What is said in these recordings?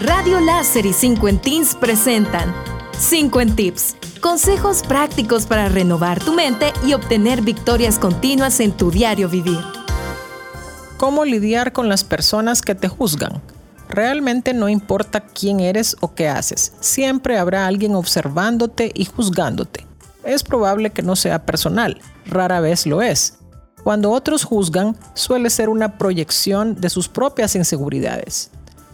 Radio Láser y 5 en Teens presentan 5 en Tips. Consejos prácticos para renovar tu mente y obtener victorias continuas en tu diario vivir. ¿Cómo lidiar con las personas que te juzgan? Realmente no importa quién eres o qué haces, siempre habrá alguien observándote y juzgándote. Es probable que no sea personal, rara vez lo es. Cuando otros juzgan, suele ser una proyección de sus propias inseguridades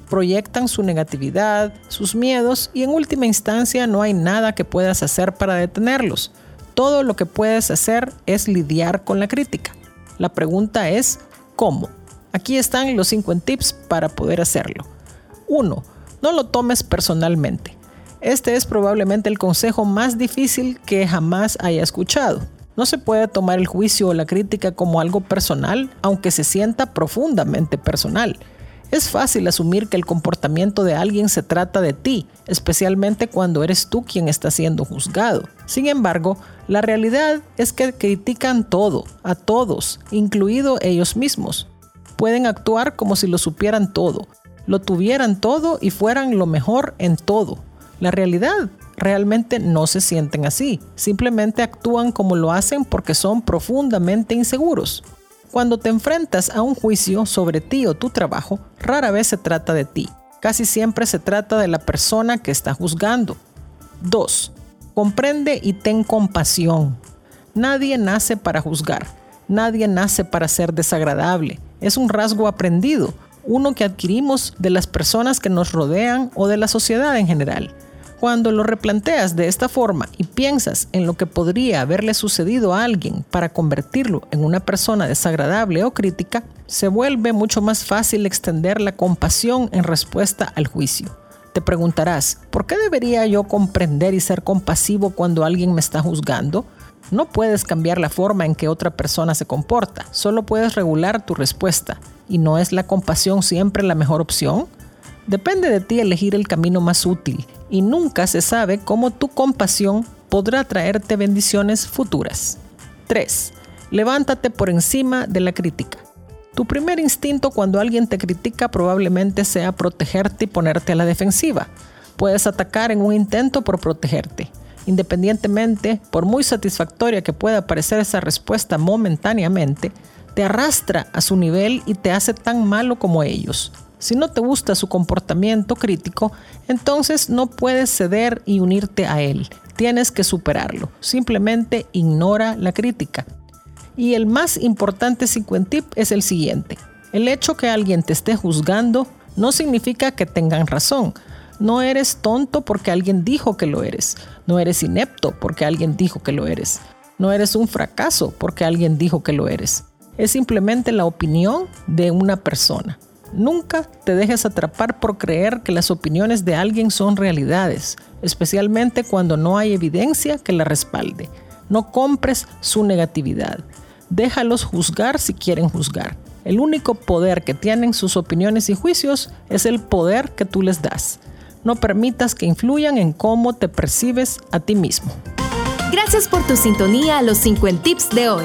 proyectan su negatividad, sus miedos y en última instancia no hay nada que puedas hacer para detenerlos. Todo lo que puedes hacer es lidiar con la crítica. La pregunta es, ¿cómo? Aquí están los 5 tips para poder hacerlo. 1. No lo tomes personalmente. Este es probablemente el consejo más difícil que jamás haya escuchado. No se puede tomar el juicio o la crítica como algo personal, aunque se sienta profundamente personal. Es fácil asumir que el comportamiento de alguien se trata de ti, especialmente cuando eres tú quien está siendo juzgado. Sin embargo, la realidad es que critican todo, a todos, incluido ellos mismos. Pueden actuar como si lo supieran todo, lo tuvieran todo y fueran lo mejor en todo. La realidad realmente no se sienten así, simplemente actúan como lo hacen porque son profundamente inseguros. Cuando te enfrentas a un juicio sobre ti o tu trabajo, rara vez se trata de ti. Casi siempre se trata de la persona que está juzgando. 2. Comprende y ten compasión. Nadie nace para juzgar. Nadie nace para ser desagradable. Es un rasgo aprendido, uno que adquirimos de las personas que nos rodean o de la sociedad en general. Cuando lo replanteas de esta forma y piensas en lo que podría haberle sucedido a alguien para convertirlo en una persona desagradable o crítica, se vuelve mucho más fácil extender la compasión en respuesta al juicio. Te preguntarás, ¿por qué debería yo comprender y ser compasivo cuando alguien me está juzgando? No puedes cambiar la forma en que otra persona se comporta, solo puedes regular tu respuesta. ¿Y no es la compasión siempre la mejor opción? Depende de ti elegir el camino más útil y nunca se sabe cómo tu compasión podrá traerte bendiciones futuras. 3. Levántate por encima de la crítica. Tu primer instinto cuando alguien te critica probablemente sea protegerte y ponerte a la defensiva. Puedes atacar en un intento por protegerte. Independientemente, por muy satisfactoria que pueda parecer esa respuesta momentáneamente, te arrastra a su nivel y te hace tan malo como ellos. Si no te gusta su comportamiento crítico, entonces no puedes ceder y unirte a él. Tienes que superarlo. Simplemente ignora la crítica. Y el más importante tip es el siguiente. El hecho que alguien te esté juzgando no significa que tengan razón. No eres tonto porque alguien dijo que lo eres. No eres inepto porque alguien dijo que lo eres. No eres un fracaso porque alguien dijo que lo eres. Es simplemente la opinión de una persona. Nunca te dejes atrapar por creer que las opiniones de alguien son realidades, especialmente cuando no hay evidencia que la respalde. No compres su negatividad. Déjalos juzgar si quieren juzgar. El único poder que tienen sus opiniones y juicios es el poder que tú les das. No permitas que influyan en cómo te percibes a ti mismo. Gracias por tu sintonía a los 50 tips de hoy.